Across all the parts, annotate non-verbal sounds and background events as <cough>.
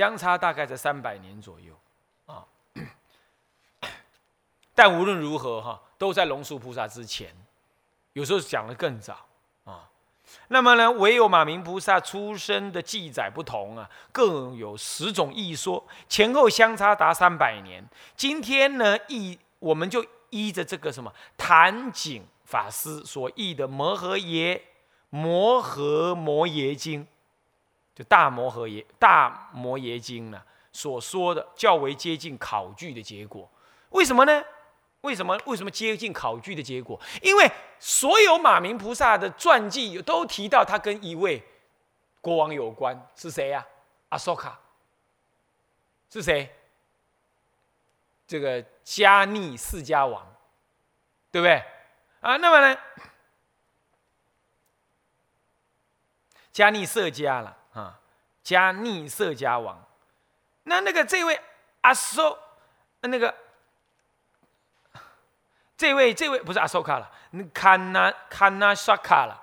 相差大概在三百年左右啊。但无论如何哈，都在龙树菩萨之前，有时候讲的更早啊。那么呢，唯有马明菩萨出生的记载不同啊，各有十种异说，前后相差达三百年。今天呢，依我们就依着这个什么谭景法师所译的《摩诃耶摩诃摩耶经》，就大摩诃耶大摩耶经呢所说的较为接近考据的结果。为什么呢？为什么？为什么接近考据的结果？因为所有马明菩萨的传记都提到他跟一位国王有关，是谁呀？阿索卡是谁？这个迦尼释迦王，对不对？啊，那么呢？<coughs> 迦尼色迦了加，逆色迦王。那那个这位阿索，那个。这位，这位不是阿索卡了，堪那堪那沙卡了。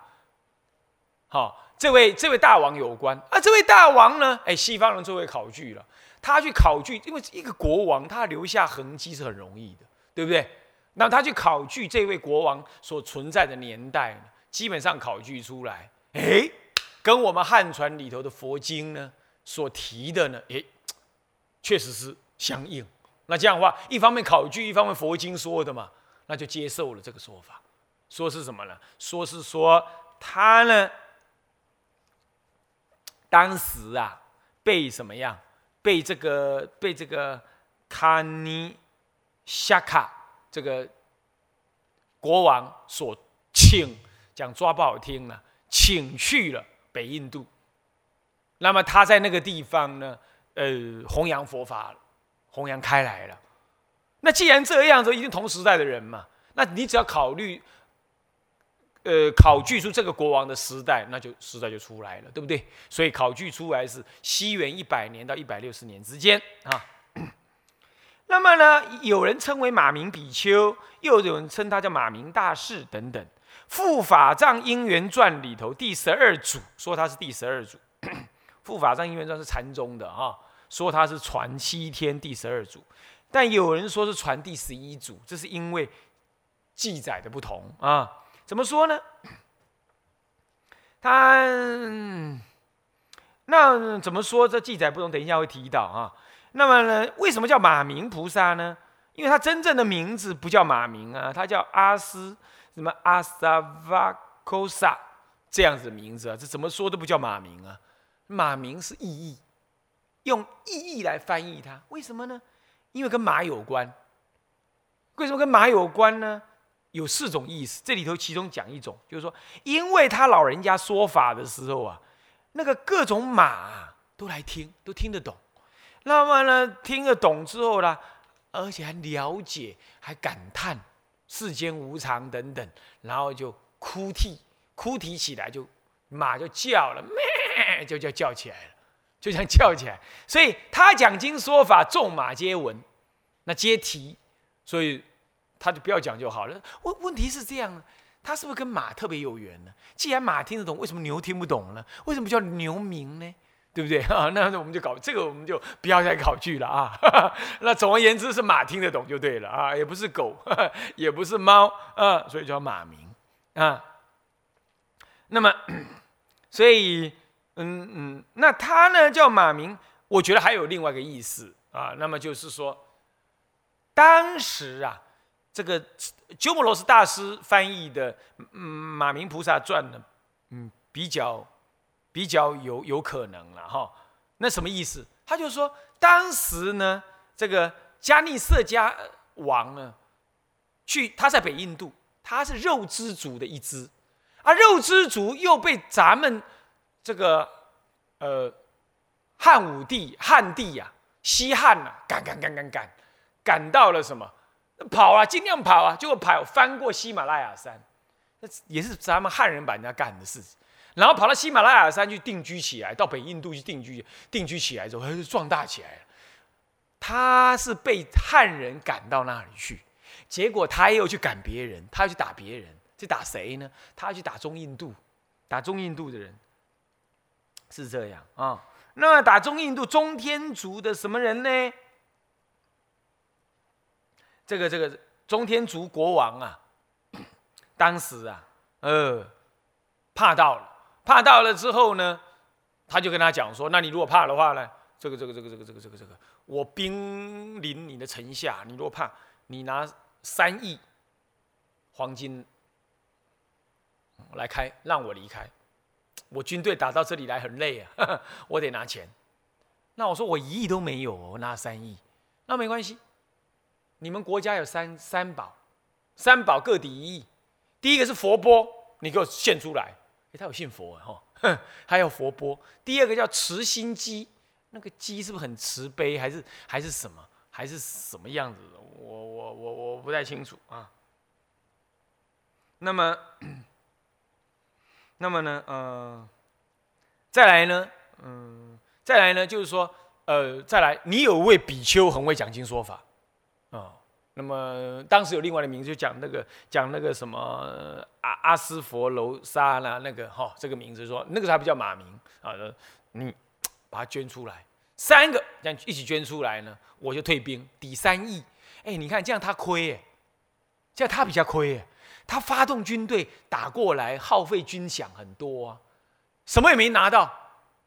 好，这位这位大王有关啊。这位大王呢，哎，西方人作为考据了，他去考据，因为一个国王他留下痕迹是很容易的，对不对？那他去考据这位国王所存在的年代，基本上考据出来，哎，跟我们汉传里头的佛经呢所提的呢，哎，确实是相应。那这样的话，一方面考据，一方面佛经说的嘛。那就接受了这个说法，说是什么呢？说是说他呢，当时啊，被什么样？被这个被这个卡尼夏卡这个国王所请，讲抓不好听了，请去了北印度。那么他在那个地方呢，呃，弘扬佛法，弘扬开来了。那既然这样，子一定同时代的人嘛。那你只要考虑，呃，考据出这个国王的时代，那就时代就出来了，对不对？所以考据出来是西元一百年到一百六十年之间啊。那么呢，有人称为马明比丘，又有人称他叫马明大士等等。《护法藏因缘传》里头第十二组说他是第十二组，<clears throat>《护法藏因缘传》是禅宗的啊，说他是传七天第十二组。但有人说是传第十一组，这是因为记载的不同啊。怎么说呢？他那怎么说？这记载不同，等一下会提到啊。那么呢，为什么叫马明菩萨呢？因为他真正的名字不叫马明啊，他叫阿斯什么阿萨瓦科萨这样子的名字啊。这怎么说都不叫马名啊。马名是意义，用意义来翻译它，为什么呢？因为跟马有关，为什么跟马有关呢？有四种意思，这里头其中讲一种，就是说，因为他老人家说法的时候啊，那个各种马都来听，都听得懂。那么呢，听得懂之后呢，而且还了解，还感叹世间无常等等，然后就哭啼，哭啼起来，就马就叫了，咩，<laughs> 就叫叫起来了。就像叫起来，所以他讲经说法，众马皆闻，那皆啼，所以他就不要讲就好了。问问题是这样，他是不是跟马特别有缘呢？既然马听得懂，为什么牛听不懂呢？为什么叫牛鸣呢？对不对 <laughs> 啊？那我们就搞这个，我们就不要再考据了啊。<laughs> 那总而言之是马听得懂就对了啊，也不是狗，<laughs> 也不是猫啊，所以叫马鸣啊。那么，<clears throat> 所以。嗯嗯，那他呢叫马明，我觉得还有另外一个意思啊。那么就是说，当时啊，这个鸠摩罗什大师翻译的《嗯马明菩萨传》呢，嗯，比较比较有有可能了哈。那什么意思？他就说，当时呢，这个迦利色迦王呢，去他在北印度，他是肉之族的一支，而肉之族又被咱们。这个，呃，汉武帝、汉帝呀，西汉呐，赶赶赶赶赶，赶到了什么？跑啊，尽量跑啊，结果跑翻过喜马拉雅山，那也是咱们汉人把人家干的事情。然后跑到喜马拉雅山去定居起来，到北印度去定居，定居起来之后，他就壮大起来了。他是被汉人赶到那里去，结果他又去赶别人，他要去打别人，去打谁呢？他要去打中印度，打中印度的人。是这样啊，那打中印度中天竺的什么人呢？这个这个中天竺国王啊，当时啊，呃，怕到了，怕到了之后呢，他就跟他讲说：，那你如果怕的话呢，这个这个这个这个这个这个这个，我兵临你的城下，你如果怕，你拿三亿黄金来开，让我离开。我军队打到这里来很累啊，我得拿钱。那我说我一亿都没有，我拿三亿，那没关系。你们国家有三三宝，三宝各抵一亿。第一个是佛钵，你给我献出来。哎，他有信佛哈，还 <laughs> 有佛钵。第二个叫慈心鸡，那个鸡是不是很慈悲，还是还是什么，还是什么样子的？我我我我不太清楚啊。那么。<clears throat> 那么呢，呃，再来呢，嗯，再来呢，就是说，呃，再来，你有位比丘很会讲经说法，那么当时有另外的名字，就讲那个讲那个什么阿阿斯佛楼沙啦，那个哈，这个名字说那个他不叫马名啊，你把它捐出来，三个这样一起捐出来呢，我就退兵抵三亿，哎，你看这样他亏哎，这样他比较亏哎。他发动军队打过来，耗费军饷很多啊，什么也没拿到，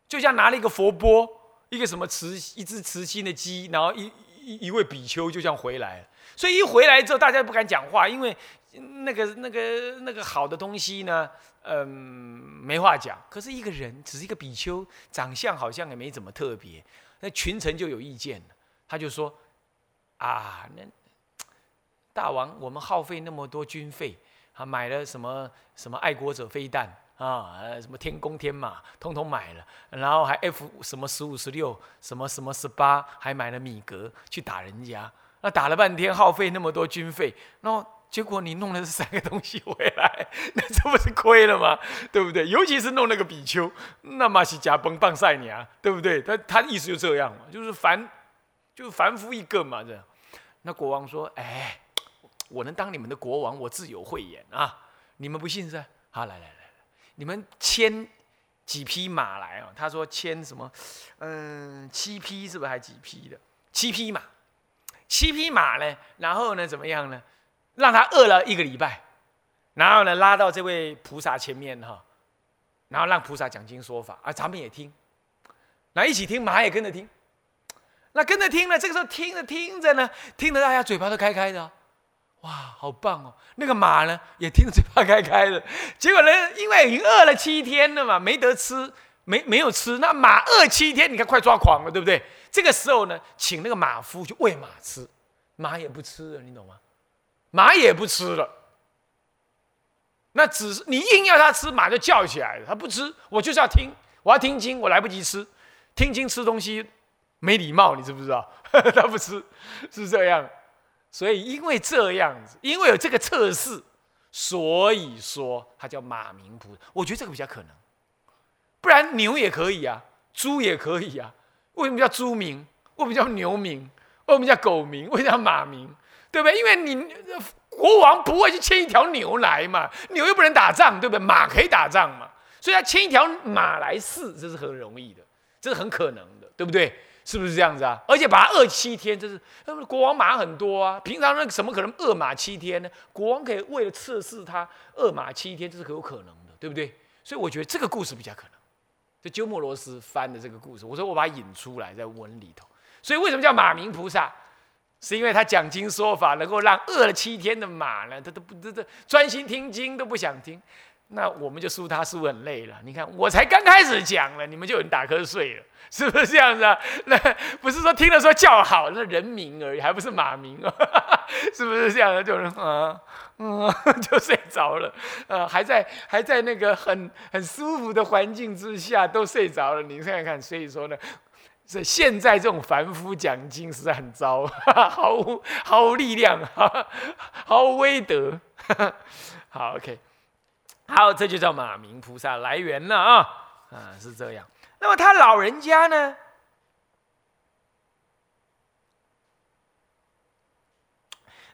就像拿了一个佛钵，一个什么慈一只慈心的鸡，然后一一一位比丘就这样回来了。所以一回来之后，大家不敢讲话，因为那个那个那个好的东西呢，嗯，没话讲。可是一个人只是一个比丘，长相好像也没怎么特别，那群臣就有意见了，他就说啊，那大王，我们耗费那么多军费。啊，买了什么什么爱国者飞弹啊，什么天宫天马，通通买了，然后还 F 什么十五十六，什么什么十八，还买了米格去打人家。那打了半天，耗费那么多军费，那结果你弄了这三个东西回来，那这不是亏了吗？对不对？尤其是弄那个比丘，那嘛是假崩棒赛你啊，对不对？他他的意思就这样嘛，就是凡就是凡夫一个嘛，这样。那国王说，哎。我能当你们的国王，我自有慧眼啊！你们不信是？好，来来来，你们牵几匹马来啊？他说牵什么？嗯，七匹是不是？还几匹的？七匹马，七匹马呢？然后呢？怎么样呢？让他饿了一个礼拜，然后呢，拉到这位菩萨前面哈，然后让菩萨讲经说法啊，咱们也听，那一起听，马也跟着听，那跟着听呢，这个时候听着听着呢，听得大家嘴巴都开开的。哇，好棒哦！那个马呢，也听得嘴巴开开的。<laughs> 结果呢，因为已经饿了七天了嘛，没得吃，没没有吃。那马饿七天，你看快抓狂了，对不对？这个时候呢，请那个马夫去喂马吃，马也不吃了，你懂吗？马也不吃了。那只是你硬要它吃，马就叫起来了。它不吃，我就是要听，我要听经，我来不及吃，听经吃东西没礼貌，你知不知道？<laughs> 它不吃，是这样。所以，因为这样子，因为有这个测试，所以说它叫马名菩萨。我觉得这个比较可能，不然牛也可以啊，猪也可以啊。为什么叫猪名？为什么叫牛名？为什么叫狗名？为什么叫马名？对不对？因为你国王不会去牵一条牛来嘛，牛又不能打仗，对不对？马可以打仗嘛，所以他牵一条马来试，这是很容易的，这是很可能的，对不对？是不是这样子啊？而且把它饿七天，这是国王马很多啊。平常那怎么可能饿马七天呢？国王可以为了测试他饿马七天，这是可有可能的，对不对？所以我觉得这个故事比较可能。这鸠摩罗什翻的这个故事，我说我把它引出来在文里头。所以为什么叫马明菩萨？是因为他讲经说法，能够让饿了七天的马呢，他都不这这专心听经都不想听。那我们就输他输很累了。你看，我才刚开始讲了，你们就有人打瞌睡了，是不是这样子啊？那不是说听了说叫好，那人名而已，还不是马名啊？<laughs> 是不是这样的？就是啊，嗯，<laughs> 就睡着了，呃，还在还在那个很很舒服的环境之下都睡着了。你看看，所以说呢，这现在这种凡夫讲经实在很糟，毫无毫无力量，毫无威德。<laughs> 好，OK。好，这就叫马明菩萨来源了啊！啊，是这样。那么他老人家呢？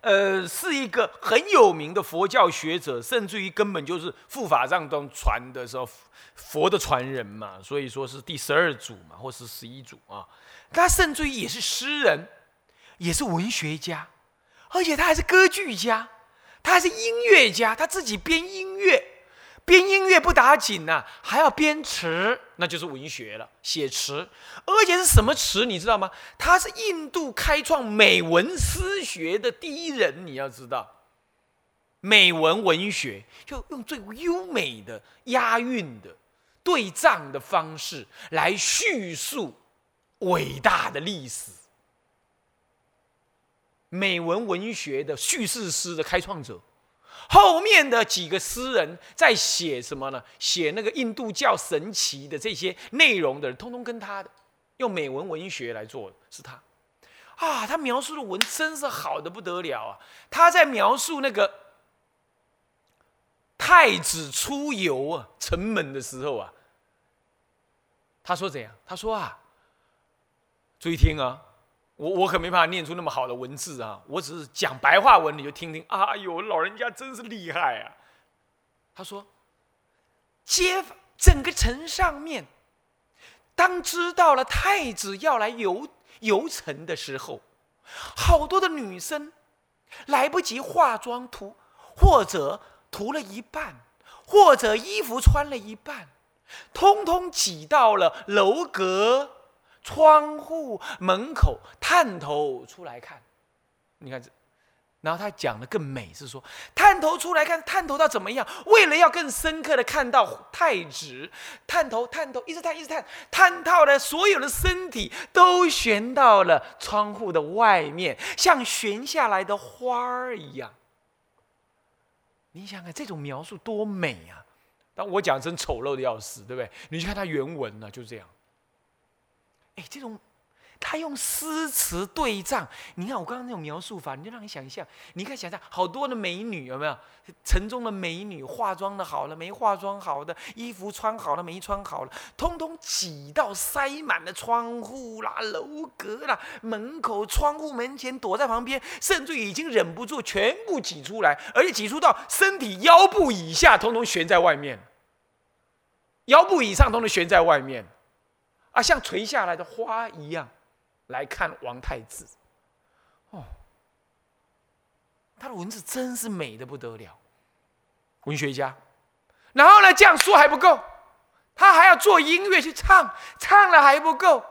呃，是一个很有名的佛教学者，甚至于根本就是护法藏中传的时候佛的传人嘛，所以说是第十二祖嘛，或是十一祖啊。他甚至于也是诗人，也是文学家，而且他还是歌剧家，他还是音乐家，他自己编音乐。编音乐不打紧呐，还要编词，那就是文学了，写词，而且是什么词，你知道吗？他是印度开创美文诗学的第一人，你要知道，美文文学就用最优美的押韵的对仗的方式来叙述伟大的历史，美文文学的叙事诗的开创者。后面的几个诗人在写什么呢？写那个印度教神奇的这些内容的人，通通跟他的用美文文学来做的是他啊！他描述的文真是好的不得了啊！他在描述那个太子出游啊城门的时候啊，他说怎样？他说啊，注意听啊！我我可没办法念出那么好的文字啊！我只是讲白话文，你就听听。哎呦，老人家真是厉害啊！他说：“街整个城上面，当知道了太子要来游游城的时候，好多的女生来不及化妆涂，或者涂了一半，或者衣服穿了一半，通通挤到了楼阁。”窗户门口探头出来看，你看这，然后他讲的更美，是说探头出来看，探头到怎么样？为了要更深刻的看到太子，探头探头，一直探一直探，探到了所有的身体都悬到了窗户的外面，像悬下来的花儿一样。你想想这种描述多美啊！但我讲真丑陋的要死，对不对？你去看他原文呢，就这样。哎，这种他用诗词对仗，你看我刚刚那种描述法，你就让你想象，你看想象好多的美女有没有？城中的美女化妆的好了没？化妆好的衣服穿好了没？穿好了，通通挤到塞满了窗户啦、楼阁啦、门口、窗户门前，躲在旁边，甚至已经忍不住全部挤出来，而且挤出到身体腰部以下，通通悬在外面；腰部以上，通通悬在外面。啊，像垂下来的花一样，来看王太子。哦，他的文字真是美的不得了，文学家。然后呢，这样说还不够，他还要做音乐去唱，唱了还不够，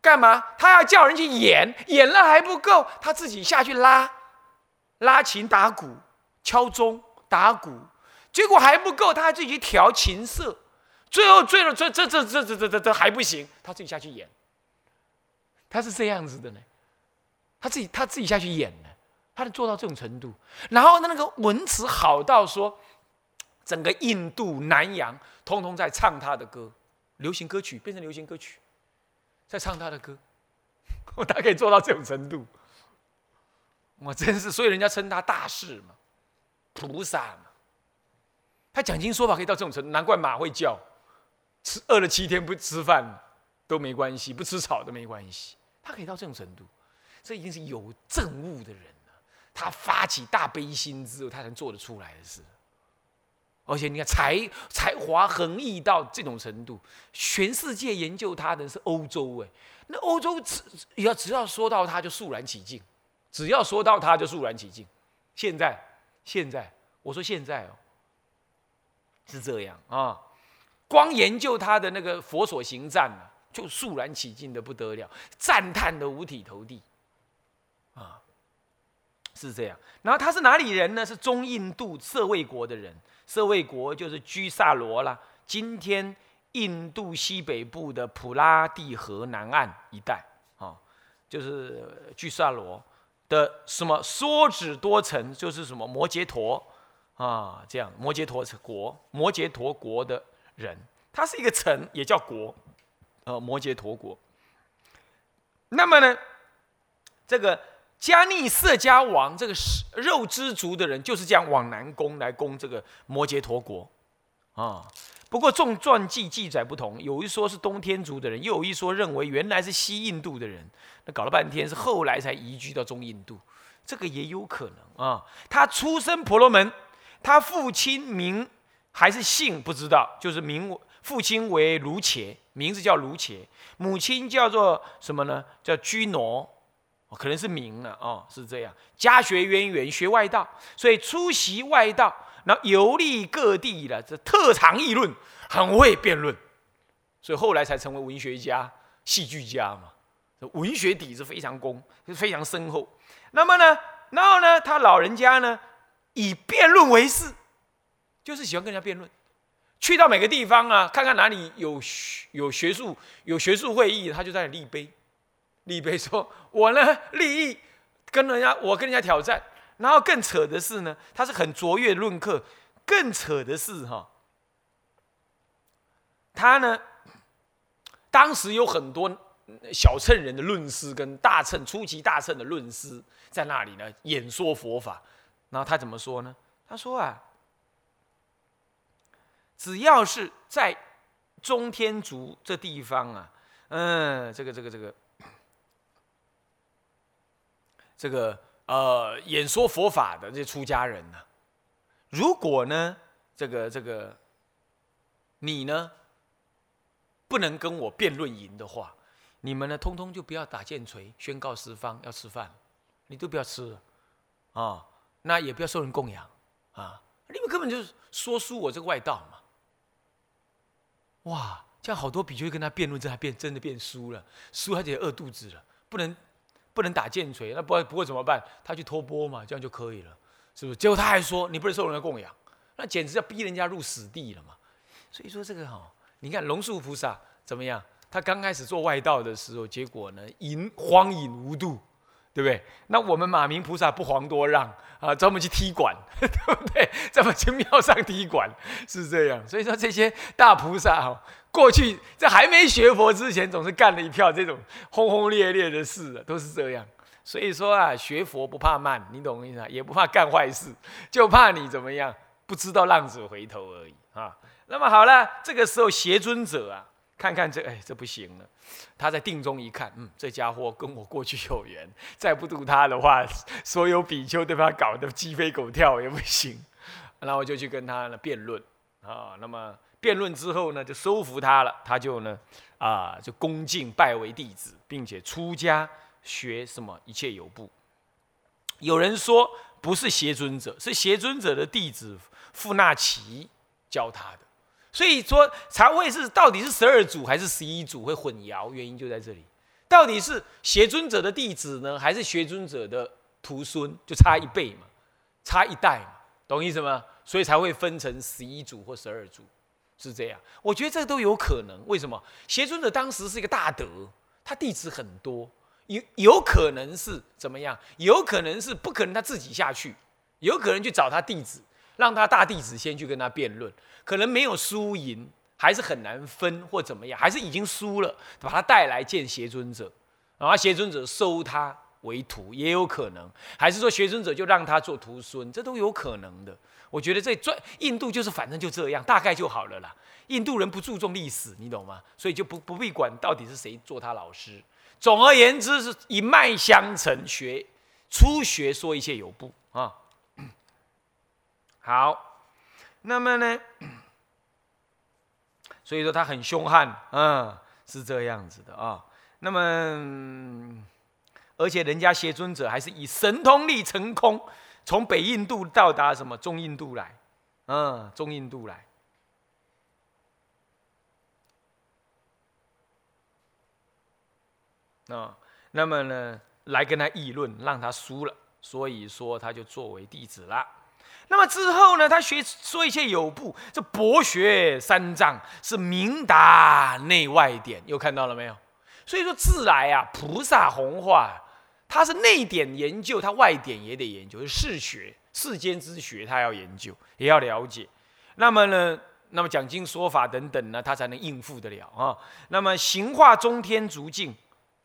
干嘛？他要叫人去演，演了还不够，他自己下去拉，拉琴、打鼓、敲钟、打鼓，结果还不够，他还自己去调琴瑟。最后，最后，这这这这这这这这还不行，他自己下去演。他是这样子的呢，他自己他自己下去演呢，他能做到这种程度。然后他那个文词好到说，整个印度南洋通通在唱他的歌，流行歌曲变成流行歌曲，在唱他的歌。他可以做到这种程度，我真是，所以人家称他大士嘛，菩萨嘛。他讲经说法可以到这种程度，难怪马会叫。吃饿了七天不吃饭都没关系，不吃草都没关系。他可以到这种程度，这已经是有正悟的人了。他发起大悲心之后，他才能做得出来的事。而且你看才才华横溢到这种程度，全世界研究他的是欧洲哎，那欧洲只要只要说到他就肃然起敬，只要说到他就肃然起敬。现在现在我说现在哦，是这样啊。光研究他的那个佛所行赞啊，就肃然起敬的不得了，赞叹的五体投地，啊，是这样。然后他是哪里人呢？是中印度舍卫国的人，舍卫国就是居萨罗啦，今天印度西北部的普拉蒂河南岸一带啊，就是居萨罗的什么梭子多城，就是什么摩羯陀啊，这样摩羯陀国，摩羯陀国的。人，它是一个城，也叫国，呃，摩羯陀国。那么呢，这个迦尼色迦王这个肉之族的人，就是这样往南攻来攻这个摩羯陀国，啊。不过众传记记载不同，有一说是东天族的人，又有一说认为原来是西印度的人。那搞了半天是后来才移居到中印度。这个也有可能啊。他出生婆罗门，他父亲名还是姓不知道，就是名父亲为卢伽，名字叫卢伽，母亲叫做什么呢？叫居挪，可能是名了哦，是这样。家学渊源，学外道，所以出席外道，然后游历各地的，这特长议论，很会辩论，所以后来才成为文学家、戏剧家嘛。文学底子非常功，非常深厚。那么呢，然后呢，他老人家呢，以辩论为事，就是喜欢跟人家辩论。去到每个地方啊，看看哪里有学有学术有学术会议，他就在那立碑，立碑说：“我呢立意跟人家，我跟人家挑战。”然后更扯的是呢，他是很卓越论客。更扯的是哈，他呢，当时有很多。小乘人的论师跟大乘初级大乘的论师在那里呢演说佛法，然后他怎么说呢？他说啊，只要是在中天竺这地方啊，嗯，这个这个这个这个呃演说佛法的这出家人呢，如果呢这个这个你呢不能跟我辩论赢的话。你们呢，通通就不要打剑锤，宣告十方要吃饭，你都不要吃，啊，那也不要受人供养，啊，你们根本就是说输我这个外道嘛。哇，这样好多比丘跟他辩论，这还变真的变输了，输他就饿肚子了，不能不能打剑锤，那不不过怎么办？他去托钵嘛，这样就可以了，是不是？结果他还说你不能受人家供养，那简直要逼人家入死地了嘛。所以说这个哈，你看龙树菩萨怎么样？他刚开始做外道的时候，结果呢，淫荒淫无度，对不对？那我们马明菩萨不遑多让啊，专门去踢馆，<laughs> 对不对？专门去庙上踢馆，是这样。所以说这些大菩萨哈，过去在还没学佛之前，总是干了一票这种轰轰烈烈的事啊，都是这样。所以说啊，学佛不怕慢，你懂我意思啊？也不怕干坏事，就怕你怎么样，不知道浪子回头而已啊。那么好了，这个时候邪尊者啊。看看这，哎，这不行了。他在定中一看，嗯，这家伙跟我过去有缘，<laughs> 再不度他的话，所有比丘都把他搞得鸡飞狗跳也不行。<laughs> 然后就去跟他呢辩论啊。那么辩论之后呢，就收服他了。他就呢，啊，就恭敬拜为弟子，并且出家学什么一切有部。有人说不是邪尊者，是邪尊者的弟子富那奇教他的。所以说才会是到底是十二组还是十一组会混淆，原因就在这里。到底是邪尊者的弟子呢，还是邪尊者的徒孙？就差一辈嘛，差一代嘛，懂意思吗？所以才会分成十一组或十二组，是这样。我觉得这都有可能。为什么？邪尊者当时是一个大德，他弟子很多，有有可能是怎么样？有可能是不可能他自己下去，有可能去找他弟子。让他大弟子先去跟他辩论，可能没有输赢，还是很难分或怎么样，还是已经输了，把他带来见邪尊者，然后邪尊者收他为徒，也有可能，还是说邪尊者就让他做徒孙，这都有可能的。我觉得这专印度就是反正就这样，大概就好了啦。印度人不注重历史，你懂吗？所以就不不必管到底是谁做他老师。总而言之是一脉相承，学初学说一切有部啊。好，那么呢？<clears throat> 所以说他很凶悍，嗯，是这样子的啊。那么，而且人家邪尊者还是以神通力成空，从北印度到达什么中印度来，嗯，中印度来。啊，那么呢，来跟他议论，让他输了，所以说他就作为弟子了。那么之后呢？他学说一切有部，这博学三藏是明达内外典，又看到了没有？所以说自来啊，菩萨弘化，他是内典研究，他外典也得研究，是世学世间之学，他要研究，也要了解。那么呢？那么讲经说法等等呢，他才能应付得了啊。那么行化中天足境。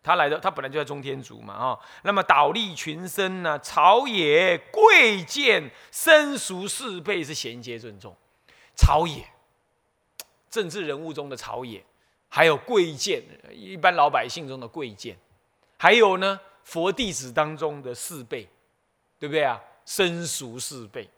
他来的，他本来就在中天竺嘛，啊，那么倒立群生呢，朝野贵贱生熟四辈是衔接尊重，朝野政治人物中的朝野，还有贵贱一般老百姓中的贵贱，还有呢佛弟子当中的四辈，对不对啊？生熟四辈，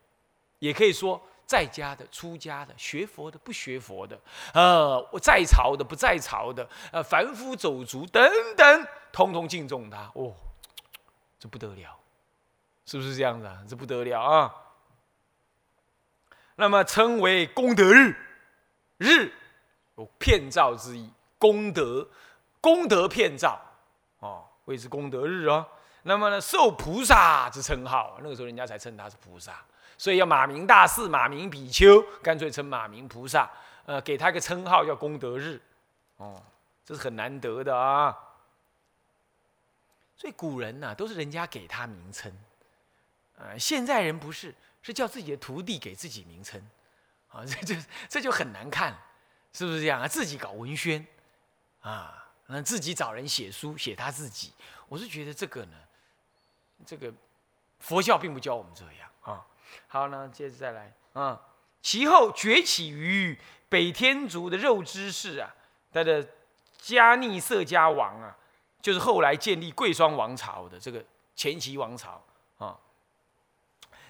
也可以说在家的、出家的、学佛的、不学佛的，呃，在朝的、不在朝的，呃，凡夫走卒等等，通通敬重他。哦，这不得了，是不是这样子啊？这不得了啊！那么称为功德日，日有片照之意，功德功德片照，哦，谓之功德日啊。那么呢，受菩萨之称号，那个时候人家才称他是菩萨，所以要马明大士、马明比丘，干脆称马明菩萨，呃，给他一个称号叫功德日，哦，这是很难得的啊。所以古人呢，都是人家给他名称，呃，现在人不是，是叫自己的徒弟给自己名称，啊，这这这就很难看，是不是这样啊？自己搞文宣，啊，那自己找人写书写他自己，我是觉得这个呢。这个佛教并不教我们这样啊。好，那接着再来啊。其后崛起于北天竺的肉知氏啊，他的迦逆色迦王啊，就是后来建立贵霜王朝的这个前期王朝啊。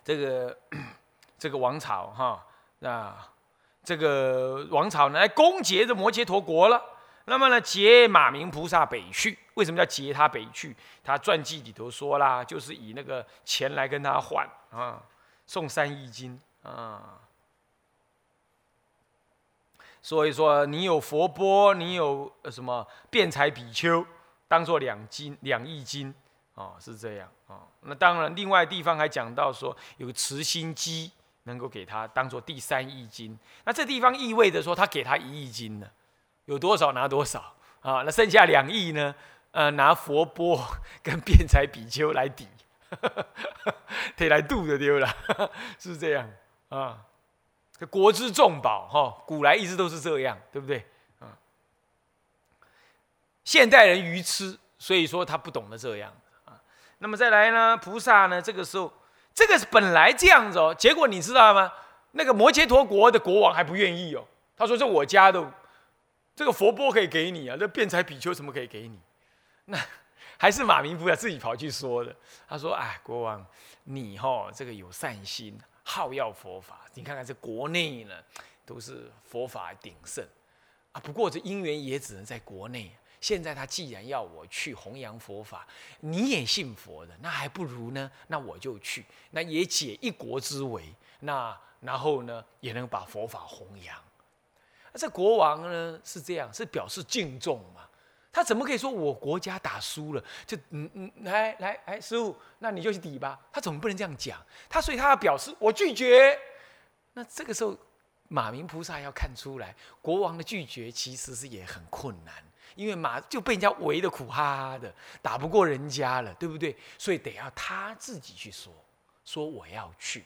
这个这个王朝哈，那这个王朝呢，来攻劫这摩羯陀国了。那么呢，劫马明菩萨北去。为什么叫劫他北去？他传记里头说啦，就是以那个钱来跟他换啊，送三亿金啊。所以说，你有佛钵，你有什么辩才比丘，当做两金两亿金啊，是这样啊。那当然，另外地方还讲到说，有慈心机能够给他当做第三亿金。那这地方意味着说，他给他一亿金呢。有多少拿多少啊？那剩下两亿呢？呃，拿佛钵 <laughs> 跟辩才比丘来抵，<laughs> 得来度的丢了，是 <laughs> 不是这样啊？这国之重宝哈，古来一直都是这样，对不对啊？现代人愚痴，所以说他不懂得这样啊。那么再来呢？菩萨呢？这个时候，这个是本来这样子哦，结果你知道吗？那个摩羯陀国的国王还不愿意哦，他说：“这我家的。”这个佛钵可以给你啊，这辩才比丘什么可以给你？那还是马明菩萨自己跑去说的。他说：“哎，国王，你哈这个有善心，好要佛法。你看看这国内呢，都是佛法鼎盛啊。不过这因缘也只能在国内。现在他既然要我去弘扬佛法，你也信佛的，那还不如呢？那我就去，那也解一国之围。那然后呢，也能把佛法弘扬。”这国王呢是这样，是表示敬重嘛？他怎么可以说我国家打输了就嗯嗯来来哎师傅，那你就去抵吧？他怎么不能这样讲？他所以他要表示我拒绝。那这个时候马明菩萨要看出来，国王的拒绝其实是也很困难，因为马就被人家围的苦哈哈的，打不过人家了，对不对？所以得要他自己去说，说我要去，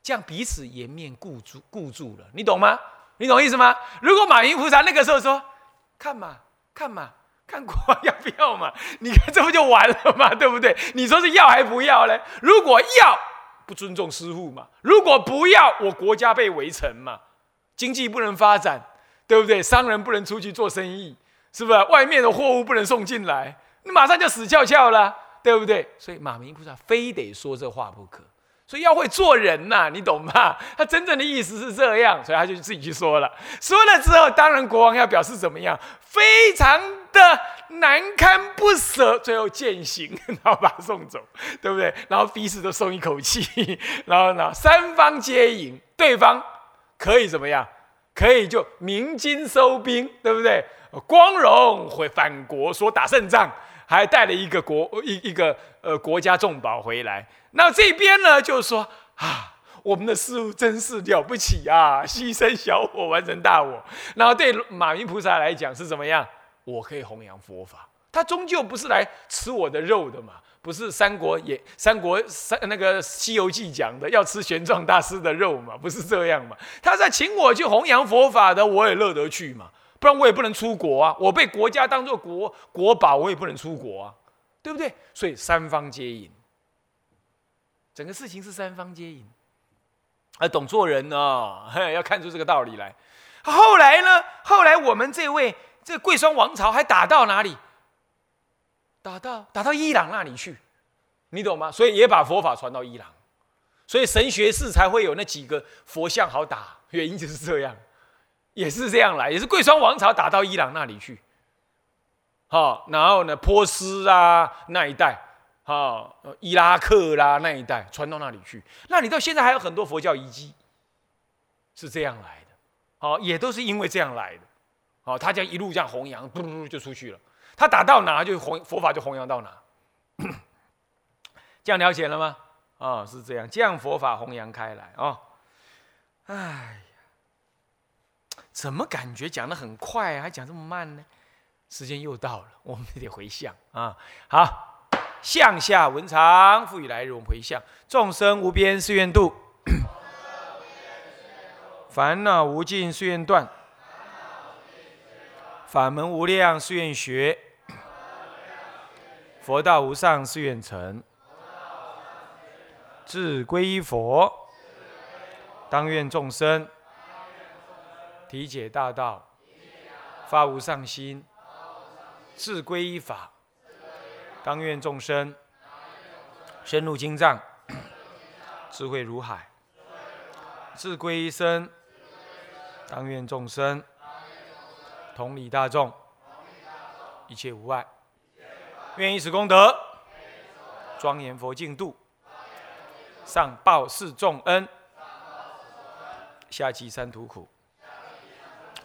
这样彼此颜面固住固住了，你懂吗？你懂意思吗？如果马云菩萨那个时候说：“看嘛，看嘛，看国王要不要嘛？” <laughs> 你看这不就完了嘛，<laughs> 对不对？你说是要还不要呢？如果要，不尊重师傅嘛；如果不要，我国家被围城嘛，经济不能发展，对不对？商人不能出去做生意，是不是？外面的货物不能送进来，你马上就死翘翘了，对不对？所以马明菩萨非得说这话不可。所以要会做人呐，你懂吗？<laughs> 他真正的意思是这样，所以他就自己去说了。说了之后，当然国王要表示怎么样？非常的难堪不舍，最后践行，<laughs> 然后把他送走，对不对？然后彼此都松一口气，<laughs> 然后呢，三方皆赢，对方可以怎么样？可以就鸣金收兵，对不对？光荣回返国，说打胜仗。还带了一个国一一个呃国家重宝回来，那这边呢就是说啊，我们的师傅真是了不起啊，牺牲小我完成大我。然后对马明菩萨来讲是怎么样？我可以弘扬佛法，他终究不是来吃我的肉的嘛，不是三国也三国三那个西游记讲的要吃玄奘大师的肉嘛，不是这样嘛？他在请我去弘扬佛法的，我也乐得去嘛。不然我也不能出国啊！我被国家当做国国宝，我也不能出国啊，对不对？所以三方皆赢，整个事情是三方皆赢。啊，懂做人呢，<laughs> 要看出这个道理来。后来呢？后来我们这位这贵霜王朝还打到哪里？打到打到伊朗那里去。你懂吗？所以也把佛法传到伊朗，所以神学士才会有那几个佛像好打，原因就是这样，也是这样来，也是贵霜王朝打到伊朗那里去，好，然后呢，波斯啊那一带，好，伊拉克啦那一带传到那里去，那里到现在还有很多佛教遗迹，是这样来的，好，也都是因为这样来的，好，他这样一路这样弘扬，嘟嘟就出去了，他打到哪就弘佛法就弘扬到哪。<coughs> 这样了解了吗？啊，是这样，将佛法弘扬开来啊！哎呀，怎么感觉讲的很快，啊还讲这么慢呢？时间又到了，<laughs> 我们得回向啊！好，向下文长，赋予来日，我们回向：众生无边誓愿度，<coughs> 烦恼无尽誓愿断，法门无量誓愿学，佛道无上誓愿成。自归依佛，当愿众生体解大道，发无上心；自归依法，当愿众生深入经藏，智慧如海；自归依身，当愿众生同理大众，一切无碍。愿以此功德，庄严佛净土。上报四重恩，下济三途苦。